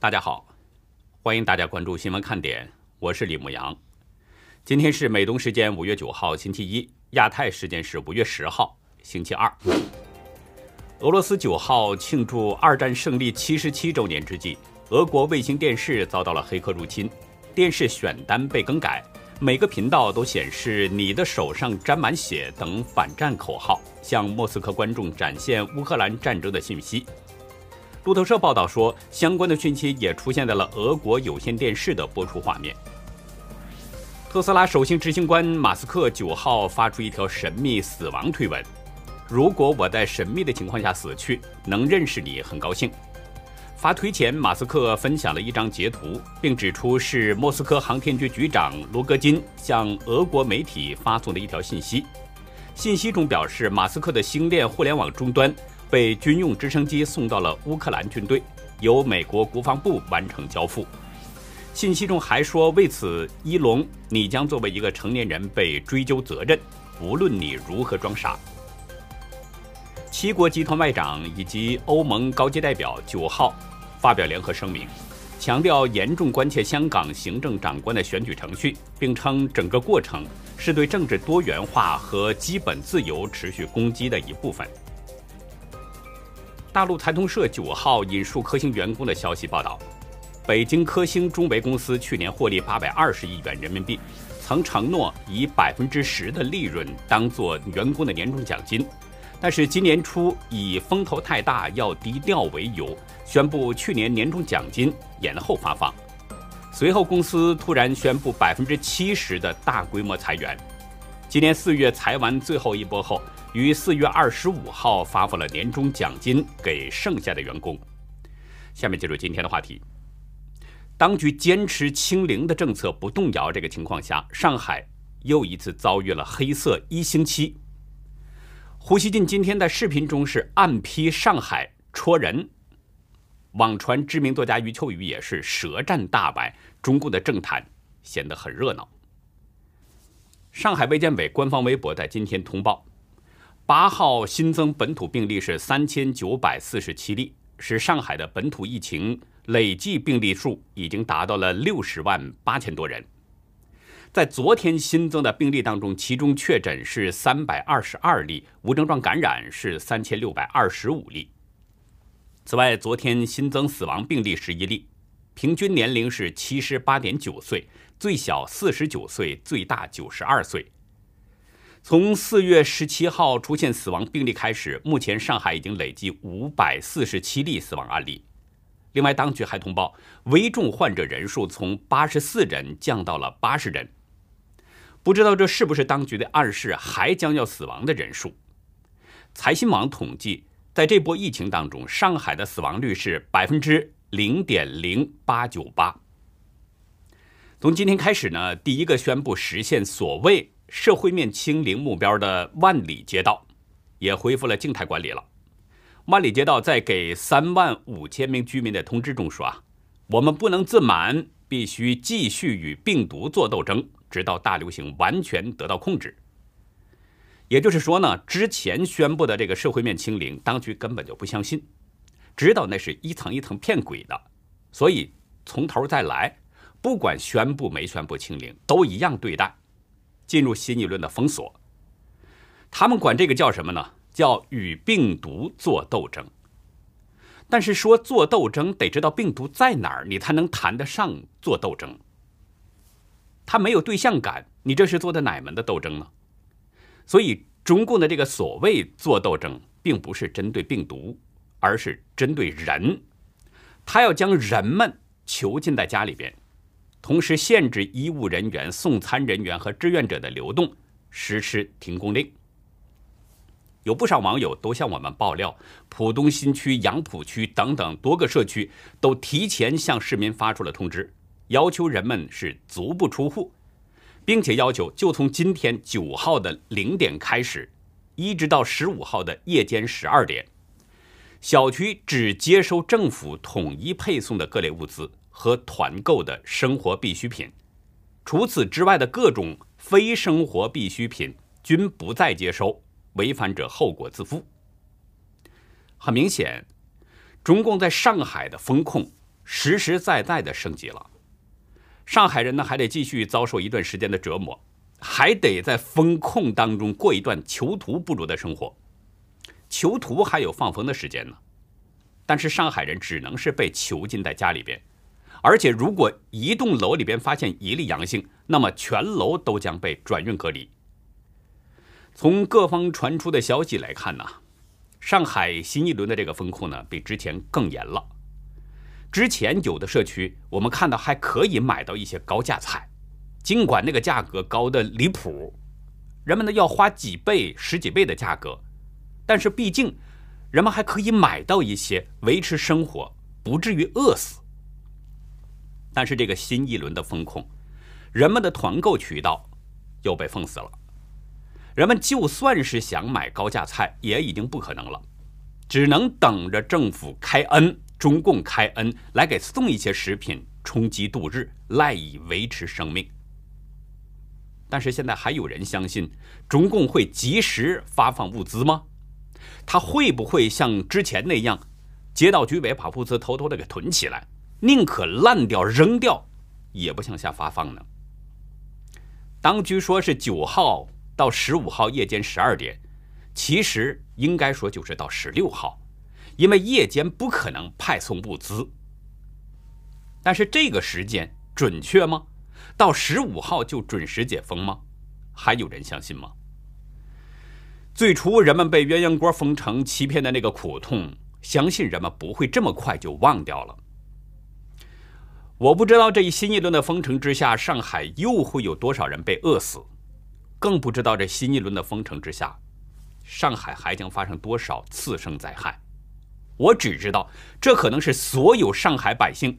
大家好，欢迎大家关注新闻看点，我是李牧阳。今天是美东时间五月九号星期一，亚太时间是五月十号星期二。俄罗斯九号庆祝二战胜利七十七周年之际，俄国卫星电视遭到了黑客入侵，电视选单被更改，每个频道都显示“你的手上沾满血”等反战口号，向莫斯科观众展现乌克兰战争的信息。路透社报道说，相关的讯息也出现在了俄国有线电视的播出画面。特斯拉首席执行官马斯克九号发出一条神秘死亡推文：“如果我在神秘的情况下死去，能认识你很高兴。”发推前，马斯克分享了一张截图，并指出是莫斯科航天局局长罗戈金向俄国媒体发送的一条信息。信息中表示，马斯克的星链互联网终端。被军用直升机送到了乌克兰军队，由美国国防部完成交付。信息中还说，为此，伊隆，你将作为一个成年人被追究责任，无论你如何装傻。七国集团外长以及欧盟高级代表九号发表联合声明，强调严重关切香港行政长官的选举程序，并称整个过程是对政治多元化和基本自由持续攻击的一部分。大陆财通社九号引述科兴员工的消息报道，北京科兴中维公司去年获利八百二十亿元人民币，曾承诺以百分之十的利润当做员工的年终奖金，但是今年初以风头太大要低调为由，宣布去年年终奖金延后发放。随后公司突然宣布百分之七十的大规模裁员，今年四月裁完最后一波后。于四月二十五号发放了年终奖金给剩下的员工。下面进入今天的话题。当局坚持清零的政策不动摇，这个情况下，上海又一次遭遇了黑色一星期。胡锡进今天在视频中是暗批上海戳人，网传知名作家余秋雨也是舌战大白，中共的政坛显得很热闹。上海卫健委官方微博在今天通报。八号新增本土病例是三千九百四十七例，使上海的本土疫情累计病例数已经达到了六十万八千多人。在昨天新增的病例当中，其中确诊是三百二十二例，无症状感染是三千六百二十五例。此外，昨天新增死亡病例十一例，平均年龄是七十八点九岁，最小四十九岁，最大九十二岁。从四月十七号出现死亡病例开始，目前上海已经累计五百四十七例死亡案例。另外，当局还通报危重患者人数从八十四人降到了八十人。不知道这是不是当局的暗示，还将要死亡的人数？财新网统计，在这波疫情当中，上海的死亡率是百分之零点零八九八。从今天开始呢，第一个宣布实现所谓。社会面清零目标的万里街道也恢复了静态管理了。万里街道在给三万五千名居民的通知中说：“啊，我们不能自满，必须继续与病毒做斗争，直到大流行完全得到控制。”也就是说呢，之前宣布的这个社会面清零，当局根本就不相信，知道那是一层一层骗鬼的，所以从头再来，不管宣布没宣布清零，都一样对待。进入新一轮的封锁，他们管这个叫什么呢？叫与病毒做斗争。但是说做斗争，得知道病毒在哪儿，你才能谈得上做斗争。他没有对象感，你这是做的哪门的斗争呢？所以中共的这个所谓做斗争，并不是针对病毒，而是针对人。他要将人们囚禁在家里边。同时限制医务人员、送餐人员和志愿者的流动，实施停工令。有不少网友都向我们爆料，浦东新区、杨浦区等等多个社区都提前向市民发出了通知，要求人们是足不出户，并且要求就从今天九号的零点开始，一直到十五号的夜间十二点，小区只接收政府统一配送的各类物资。和团购的生活必需品，除此之外的各种非生活必需品均不再接收，违反者后果自负。很明显，中共在上海的风控实实在在的升级了。上海人呢，还得继续遭受一段时间的折磨，还得在风控当中过一段囚徒不如的生活。囚徒还有放风的时间呢，但是上海人只能是被囚禁在家里边，而且如果一栋楼里边发现一例阳性，那么全楼都将被转运隔离。从各方传出的消息来看呢，上海新一轮的这个风控呢，比之前更严了。之前有的社区，我们看到还可以买到一些高价菜，尽管那个价格高的离谱，人们呢要花几倍、十几倍的价格，但是毕竟人们还可以买到一些维持生活，不至于饿死。但是这个新一轮的风控，人们的团购渠道又被封死了，人们就算是想买高价菜，也已经不可能了，只能等着政府开恩。中共开恩来给送一些食品充饥度日，赖以维持生命。但是现在还有人相信中共会及时发放物资吗？他会不会像之前那样，街道居委把物资偷偷的给囤起来，宁可烂掉扔掉，也不向下发放呢？当局说是九号到十五号夜间十二点，其实应该说就是到十六号。因为夜间不可能派送物资，但是这个时间准确吗？到十五号就准时解封吗？还有人相信吗？最初人们被鸳鸯锅封城欺骗的那个苦痛，相信人们不会这么快就忘掉了。我不知道这一新一轮的封城之下，上海又会有多少人被饿死，更不知道这新一轮的封城之下，上海还将发生多少次生灾害。我只知道，这可能是所有上海百姓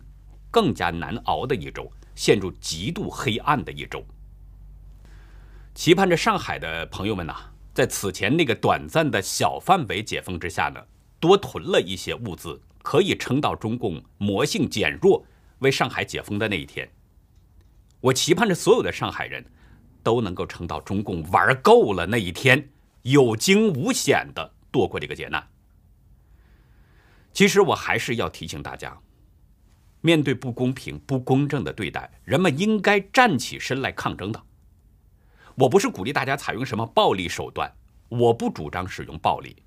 更加难熬的一周，陷入极度黑暗的一周。期盼着上海的朋友们呐，在此前那个短暂的小范围解封之下呢，多囤了一些物资，可以撑到中共魔性减弱、为上海解封的那一天。我期盼着所有的上海人都能够撑到中共玩够了那一天，有惊无险的度过这个劫难。其实我还是要提醒大家，面对不公平、不公正的对待，人们应该站起身来抗争的。我不是鼓励大家采用什么暴力手段，我不主张使用暴力，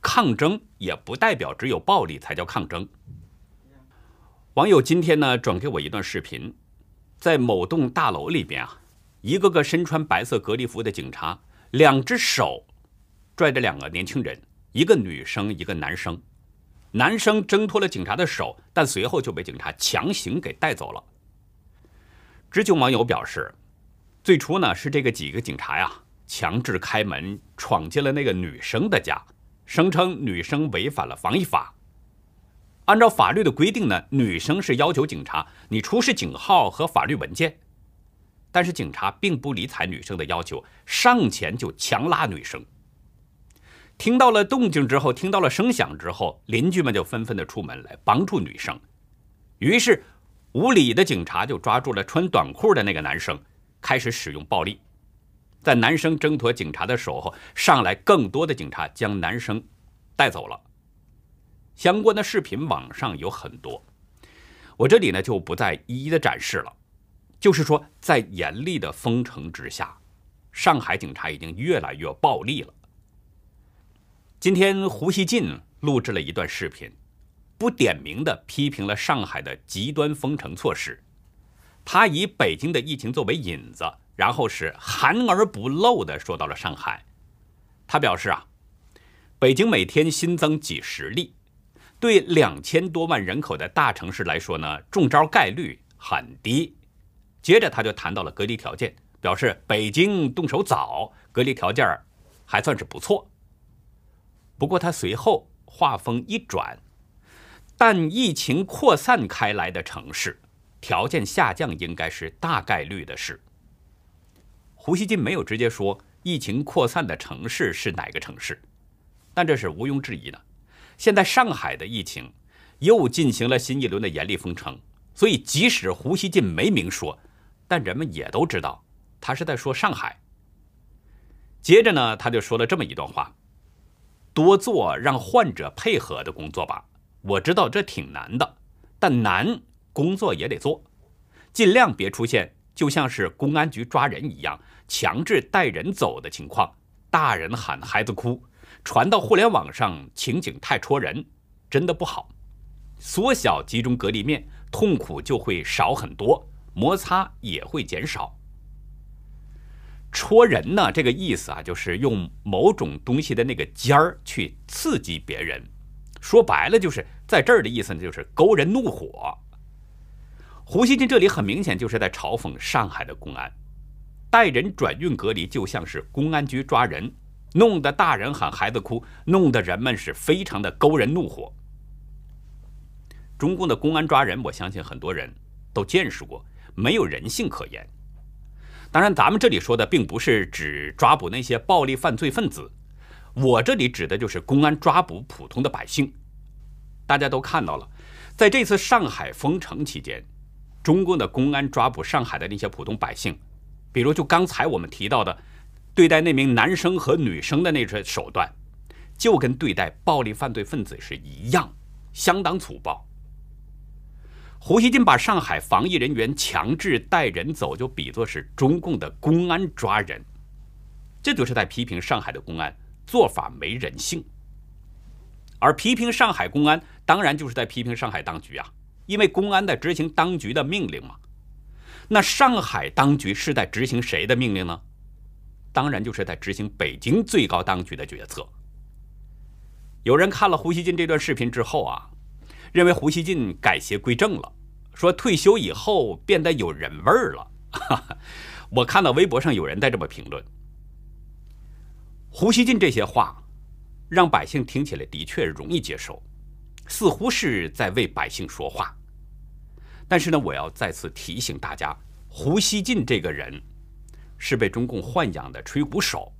抗争也不代表只有暴力才叫抗争。网友今天呢转给我一段视频，在某栋大楼里边啊，一个个身穿白色隔离服的警察，两只手拽着两个年轻人，一个女生，一个男生。男生挣脱了警察的手，但随后就被警察强行给带走了。知情网友表示，最初呢是这个几个警察呀强制开门闯进了那个女生的家，声称女生违反了防疫法。按照法律的规定呢，女生是要求警察你出示警号和法律文件，但是警察并不理睬女生的要求，上前就强拉女生。听到了动静之后，听到了声响之后，邻居们就纷纷的出门来帮助女生。于是，无理的警察就抓住了穿短裤的那个男生，开始使用暴力。在男生挣脱警察的手后，上来更多的警察将男生带走了。相关的视频网上有很多，我这里呢就不再一一的展示了。就是说，在严厉的封城之下，上海警察已经越来越暴力了。今天，胡锡进录制了一段视频，不点名的批评了上海的极端封城措施。他以北京的疫情作为引子，然后是含而不露的说到了上海。他表示啊，北京每天新增几十例，对两千多万人口的大城市来说呢，中招概率很低。接着他就谈到了隔离条件，表示北京动手早，隔离条件还算是不错。不过他随后话锋一转，但疫情扩散开来的城市，条件下降应该是大概率的事。胡锡进没有直接说疫情扩散的城市是哪个城市，但这是毋庸置疑的。现在上海的疫情又进行了新一轮的严厉封城，所以即使胡锡进没明说，但人们也都知道他是在说上海。接着呢，他就说了这么一段话。多做让患者配合的工作吧。我知道这挺难的，但难工作也得做，尽量别出现就像是公安局抓人一样强制带人走的情况，大人喊孩子哭，传到互联网上情景太戳人，真的不好。缩小集中隔离面，痛苦就会少很多，摩擦也会减少。戳人呢，这个意思啊，就是用某种东西的那个尖儿去刺激别人。说白了，就是在这儿的意思呢，就是勾人怒火。胡锡进这里很明显就是在嘲讽上海的公安，带人转运隔离就像是公安局抓人，弄得大人喊孩子哭，弄得人们是非常的勾人怒火。中共的公安抓人，我相信很多人都见识过，没有人性可言。当然，咱们这里说的并不是指抓捕那些暴力犯罪分子，我这里指的就是公安抓捕普通的百姓。大家都看到了，在这次上海封城期间，中共的公安抓捕上海的那些普通百姓，比如就刚才我们提到的，对待那名男生和女生的那种手段，就跟对待暴力犯罪分子是一样，相当粗暴。胡锡进把上海防疫人员强制带人走，就比作是中共的公安抓人，这就是在批评上海的公安做法没人性。而批评上海公安，当然就是在批评上海当局啊，因为公安在执行当局的命令嘛。那上海当局是在执行谁的命令呢？当然就是在执行北京最高当局的决策。有人看了胡锡进这段视频之后啊。认为胡锡进改邪归正了，说退休以后变得有人味儿了。我看到微博上有人在这么评论。胡锡进这些话，让百姓听起来的确容易接受，似乎是在为百姓说话。但是呢，我要再次提醒大家，胡锡进这个人是被中共豢养的吹鼓手，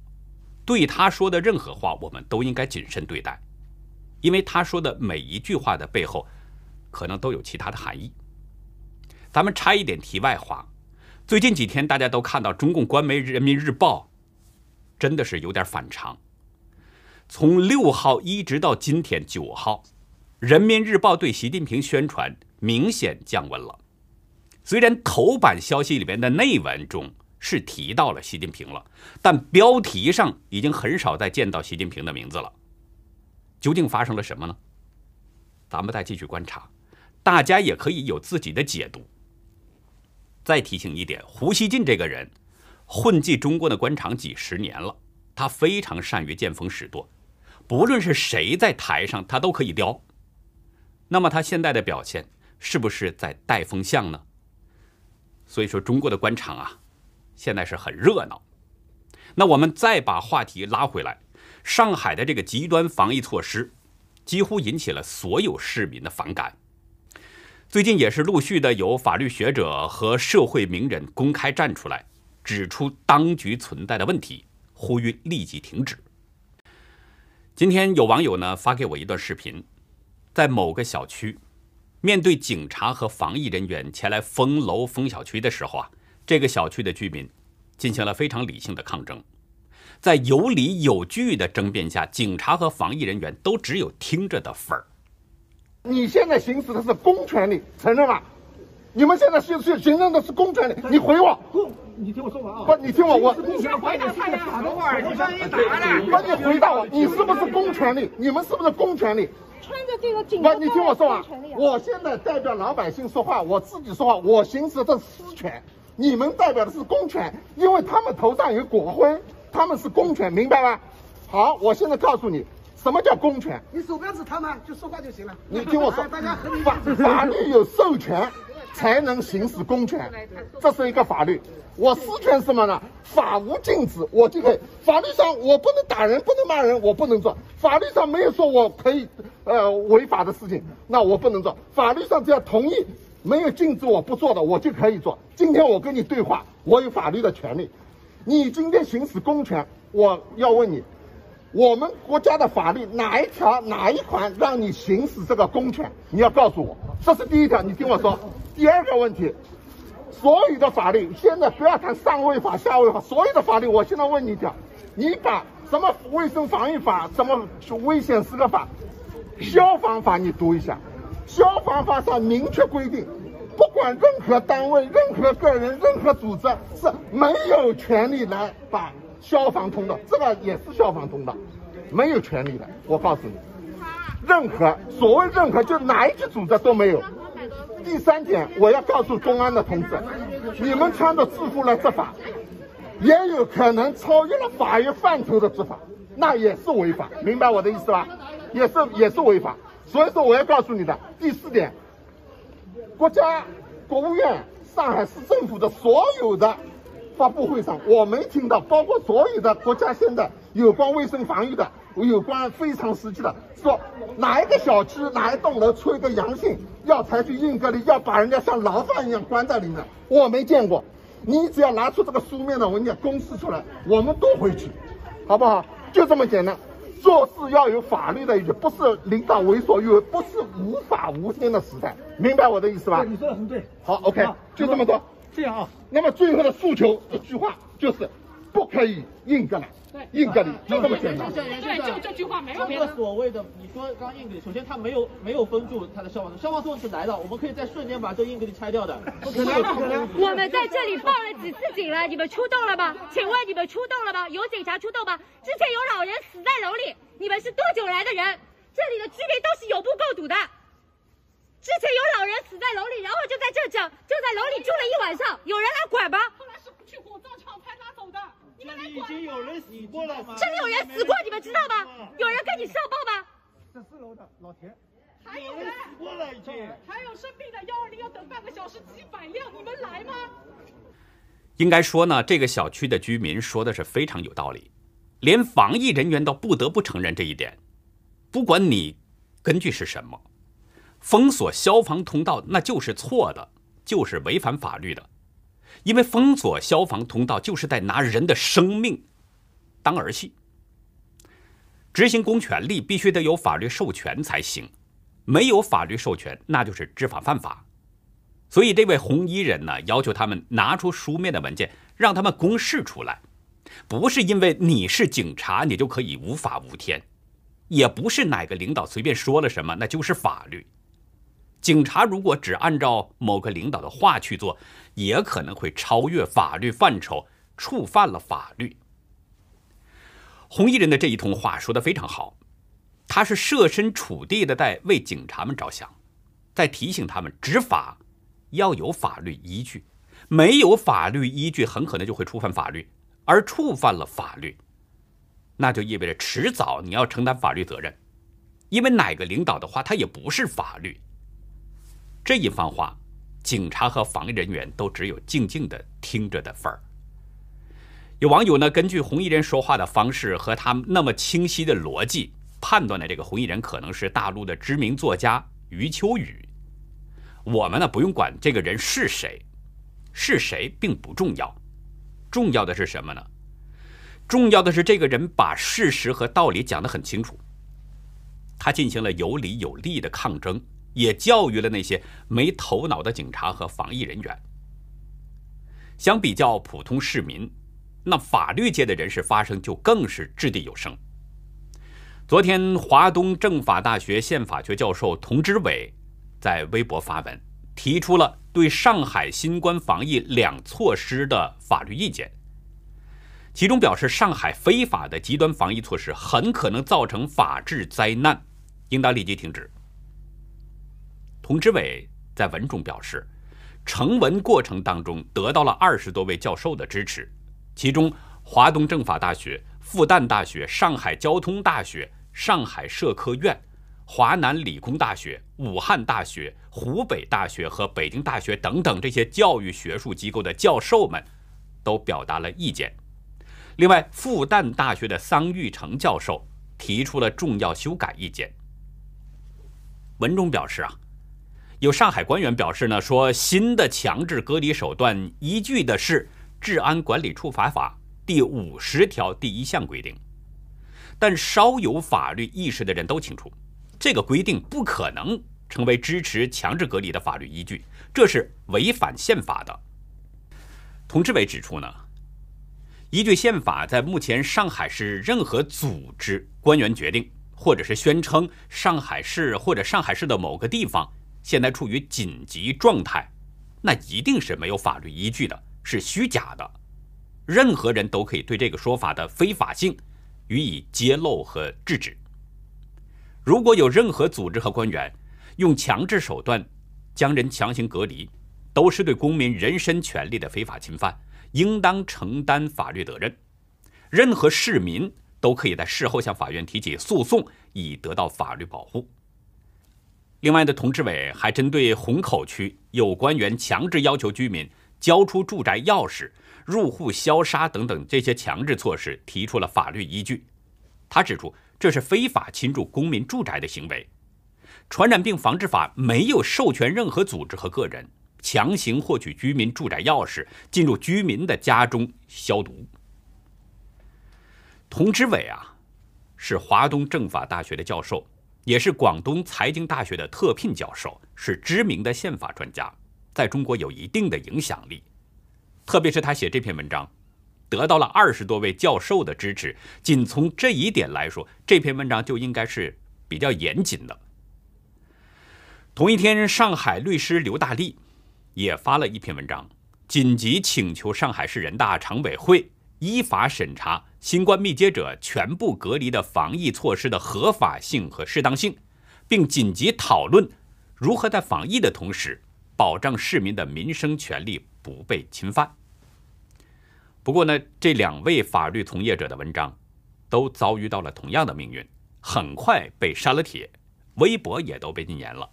对他说的任何话，我们都应该谨慎对待。因为他说的每一句话的背后，可能都有其他的含义。咱们插一点题外话，最近几天大家都看到中共官媒《人民日报》，真的是有点反常。从六号一直到今天九号，《人民日报》对习近平宣传明显降温了。虽然头版消息里边的内文中是提到了习近平了，但标题上已经很少再见到习近平的名字了。究竟发生了什么呢？咱们再继续观察，大家也可以有自己的解读。再提醒一点，胡锡进这个人混迹中国的官场几十年了，他非常善于见风使舵，不论是谁在台上，他都可以叼。那么他现在的表现是不是在带风向呢？所以说，中国的官场啊，现在是很热闹。那我们再把话题拉回来。上海的这个极端防疫措施，几乎引起了所有市民的反感。最近也是陆续的有法律学者和社会名人公开站出来，指出当局存在的问题，呼吁立即停止。今天有网友呢发给我一段视频，在某个小区，面对警察和防疫人员前来封楼封小区的时候啊，这个小区的居民进行了非常理性的抗争。在有理有据的争辩下，警察和防疫人员都只有听着的份儿。你现在行使的是公权力，承认吗？你们现在是是行政的是公权力，你回我。不，你听我说完啊。不，你听我，我。你先回答他呀。你声音大了。不，你回答我，你是不是公权力？你们是不是公权力？穿着这个警不，你听我说完。我现在代表老百姓说话，我自己说话，我行使的私权。你们代表的是公权，因为他们头上有国徽。他们是公权，明白吗？好，我现在告诉你，什么叫公权？你手标指他们，就说话就行了。你听我说，大家法法律有授权才能行使公权，这是一个法律。我私权什么呢？法无禁止，我就可以。法律上我不能打人，不能骂人，我不能做。法律上没有说我可以呃违法的事情，那我不能做。法律上只要同意，没有禁止我不做的，我就可以做。今天我跟你对话，我有法律的权利。你今天行使公权，我要问你，我们国家的法律哪一条哪一款让你行使这个公权？你要告诉我，这是第一条，你听我说。第二个问题，所有的法律现在不要谈上位法下位法，所有的法律，我现在问你一条，你把什么卫生防疫法、什么危险时刻法、消防法你读一下，消防法上明确规定，不管任何单位、任何个人、任何组织是没有权利来把消防通道，这个也是消防通道，没有权利的。我告诉你，任何所谓任何就哪一级组织都没有。第三点，我要告诉公安的同志，你们穿着制服来执法，也有可能超越了法律范畴的执法，那也是违法，明白我的意思吧？也是也是违法。所以说，我要告诉你的第四点，国家、国务院、上海市政府的所有的发布会上，我没听到，包括所有的国家现在有关卫生防御的、有关非常时期的，说哪一个小区、哪一栋楼出一个阳性，要采取硬隔离，要把人家像牢犯一样关在里面，我没见过。你只要拿出这个书面的文件公示出来，我们都回去，好不好？就这么简单。做事要有法律的依据，不是领导为所欲为，不是无法无天的时代，明白我的意思吧？你说的很对。好，OK，就这么多。这样啊。那么最后的诉求一句话就是，不可以硬隔离。硬隔离就这么简单。对，就这句话没有别的。所谓的你说刚硬隔离，首先他没有没有封住他的消防消防车是来了，我们可以在瞬间把这硬隔离拆掉的。不可能，不可能。我们在这里报了几次警了？你们出动了吗？请问你们出动了吗？有警察出动吗？之前有老人死在楼里，你们是多久来的人？这里的居民都是有目共睹的。之前有老人死在楼里，然后就在这整就在楼里住了一晚上，有人来管吗？后来是去火葬场拍他走的。这里已经有人死过了吗，这里有人死过，你们知道吗？有人跟你上报吗？这四楼的老田，还有人死过了已经，还有生病的幺二零要等半个小时，几百辆，你们来吗？应该说呢，这个小区的居民说的是非常有道理，连防疫人员都不得不承认这一点。不管你根据是什么，封锁消防通道那就是错的，就是违反法律的。因为封锁消防通道就是在拿人的生命当儿戏。执行公权力必须得有法律授权才行，没有法律授权那就是知法犯法。所以这位红衣人呢，要求他们拿出书面的文件，让他们公示出来。不是因为你是警察，你就可以无法无天，也不是哪个领导随便说了什么那就是法律。警察如果只按照某个领导的话去做，也可能会超越法律范畴，触犯了法律。红衣人的这一通话说的非常好，他是设身处地的在为警察们着想，在提醒他们执法要有法律依据，没有法律依据，很可能就会触犯法律，而触犯了法律，那就意味着迟早你要承担法律责任，因为哪个领导的话，他也不是法律。这一番话，警察和防疫人员都只有静静的听着的份儿。有网友呢，根据红衣人说话的方式和他那么清晰的逻辑，判断了这个红衣人可能是大陆的知名作家余秋雨。我们呢，不用管这个人是谁，是谁并不重要，重要的是什么呢？重要的是这个人把事实和道理讲得很清楚，他进行了有理有利的抗争。也教育了那些没头脑的警察和防疫人员。相比较普通市民，那法律界的人士发声就更是掷地有声。昨天，华东政法大学宪法学教授童之伟在微博发文，提出了对上海新冠防疫两措施的法律意见，其中表示上海非法的极端防疫措施很可能造成法治灾难，应当立即停止。童之伟在文中表示，成文过程当中得到了二十多位教授的支持，其中华东政法大学、复旦大学、上海交通大学、上海社科院、华南理工大学、武汉大学、湖北大学和北京大学等等这些教育学术机构的教授们都表达了意见。另外，复旦大学的桑玉成教授提出了重要修改意见。文中表示啊。有上海官员表示呢，说新的强制隔离手段依据的是《治安管理处罚法》第五十条第一项规定，但稍有法律意识的人都清楚，这个规定不可能成为支持强制隔离的法律依据，这是违反宪法的。佟志伟指出呢，依据宪法，在目前上海市任何组织官员决定或者是宣称上海市或者上海市的某个地方现在处于紧急状态，那一定是没有法律依据的，是虚假的。任何人都可以对这个说法的非法性予以揭露和制止。如果有任何组织和官员用强制手段将人强行隔离，都是对公民人身权利的非法侵犯，应当承担法律责任。任何市民都可以在事后向法院提起诉讼，以得到法律保护。另外的，童志伟还针对虹口区有官员强制要求居民交出住宅钥匙、入户消杀等等这些强制措施提出了法律依据。他指出，这是非法侵入公民住宅的行为。传染病防治法没有授权任何组织和个人强行获取居民住宅钥匙，进入居民的家中消毒。童志伟啊，是华东政法大学的教授，也是广东财经大学的特聘教授，是知名的宪法专家，在中国有一定的影响力。特别是他写这篇文章，得到了二十多位教授的支持。仅从这一点来说，这篇文章就应该是比较严谨的。同一天，上海律师刘大力也发了一篇文章，紧急请求上海市人大常委会依法审查新冠密接者全部隔离的防疫措施的合法性和适当性，并紧急讨论如何在防疫的同时保障市民的民生权利不被侵犯。不过呢，这两位法律从业者的文章都遭遇到了同样的命运，很快被删了帖，微博也都被禁言了。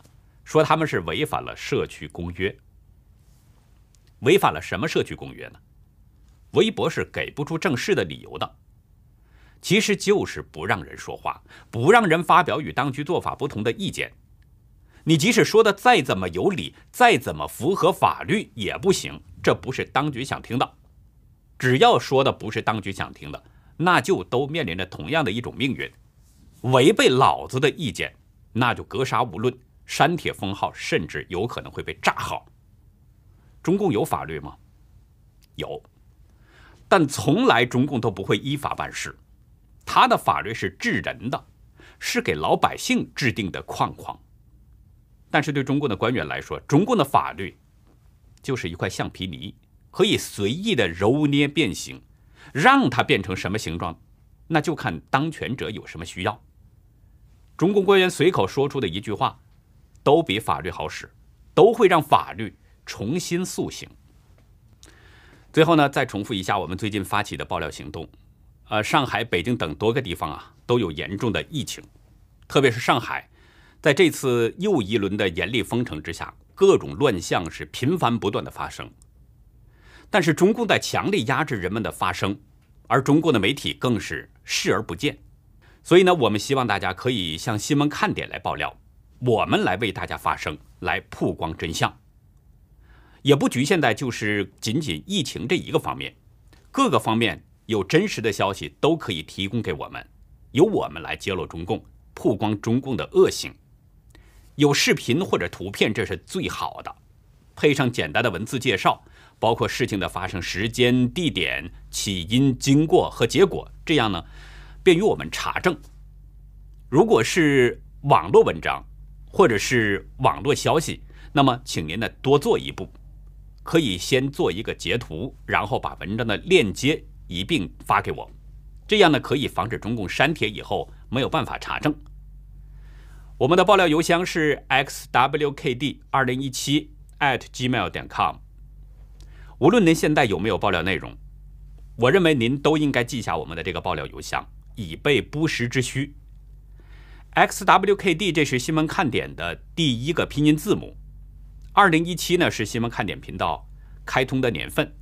说他们是违反了社区公约，违反了什么社区公约呢？微博是给不出正式的理由的，其实就是不让人说话，不让人发表与当局做法不同的意见。你即使说的再怎么有理，再怎么符合法律也不行，这不是当局想听的。只要说的不是当局想听的，那就都面临着同样的一种命运：违背老子的意见，那就格杀勿论。删帖封号，甚至有可能会被炸号。中共有法律吗？有，但从来中共都不会依法办事。他的法律是治人的，是给老百姓制定的框框。但是对中共的官员来说，中共的法律就是一块橡皮泥，可以随意的揉捏变形，让它变成什么形状，那就看当权者有什么需要。中共官员随口说出的一句话。都比法律好使，都会让法律重新塑形。最后呢，再重复一下我们最近发起的爆料行动。呃，上海、北京等多个地方啊，都有严重的疫情，特别是上海，在这次又一轮的严厉封城之下，各种乱象是频繁不断的发生。但是中共在强力压制人们的发声，而中共的媒体更是视而不见。所以呢，我们希望大家可以向新闻看点来爆料。我们来为大家发声，来曝光真相，也不局限在就是仅仅疫情这一个方面，各个方面有真实的消息都可以提供给我们，由我们来揭露中共，曝光中共的恶行。有视频或者图片，这是最好的，配上简单的文字介绍，包括事情的发生时间、地点、起因、经过和结果，这样呢，便于我们查证。如果是网络文章，或者是网络消息，那么请您呢多做一步，可以先做一个截图，然后把文章的链接一并发给我，这样呢可以防止中共删帖以后没有办法查证。我们的爆料邮箱是 xwkd 二零一七 at gmail 点 com。无论您现在有没有爆料内容，我认为您都应该记下我们的这个爆料邮箱，以备不时之需。xwkd 这是新闻看点的第一个拼音字母。二零一七呢是新闻看点频道开通的年份，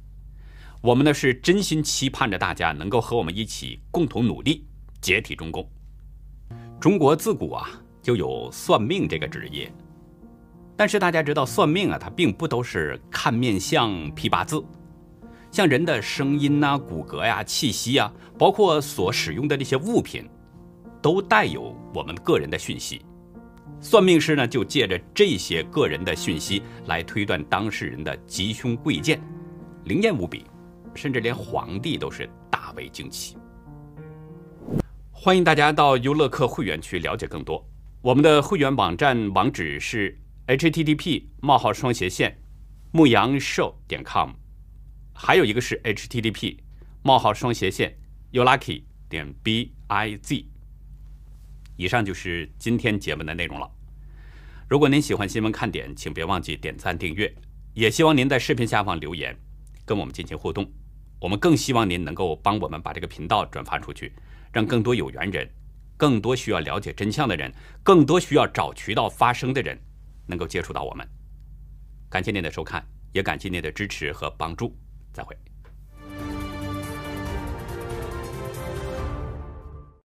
我们呢是真心期盼着大家能够和我们一起共同努力解体中共。中国自古啊就有算命这个职业，但是大家知道算命啊它并不都是看面相批八字，像人的声音呐、骨骼呀、气息呀，包括所使用的那些物品。都带有我们个人的讯息，算命师呢就借着这些个人的讯息来推断当事人的吉凶贵贱，灵验无比，甚至连皇帝都是大为惊奇。欢迎大家到优乐客会员区了解更多。我们的会员网站网址是 http: 冒号双斜线牧羊 show 点 com，还有一个是 http: 冒号双斜线 youlucky 点 biz。以上就是今天节目的内容了。如果您喜欢新闻看点，请别忘记点赞订阅，也希望您在视频下方留言，跟我们进行互动。我们更希望您能够帮我们把这个频道转发出去，让更多有缘人、更多需要了解真相的人、更多需要找渠道发声的人，能够接触到我们。感谢您的收看，也感谢您的支持和帮助。再会。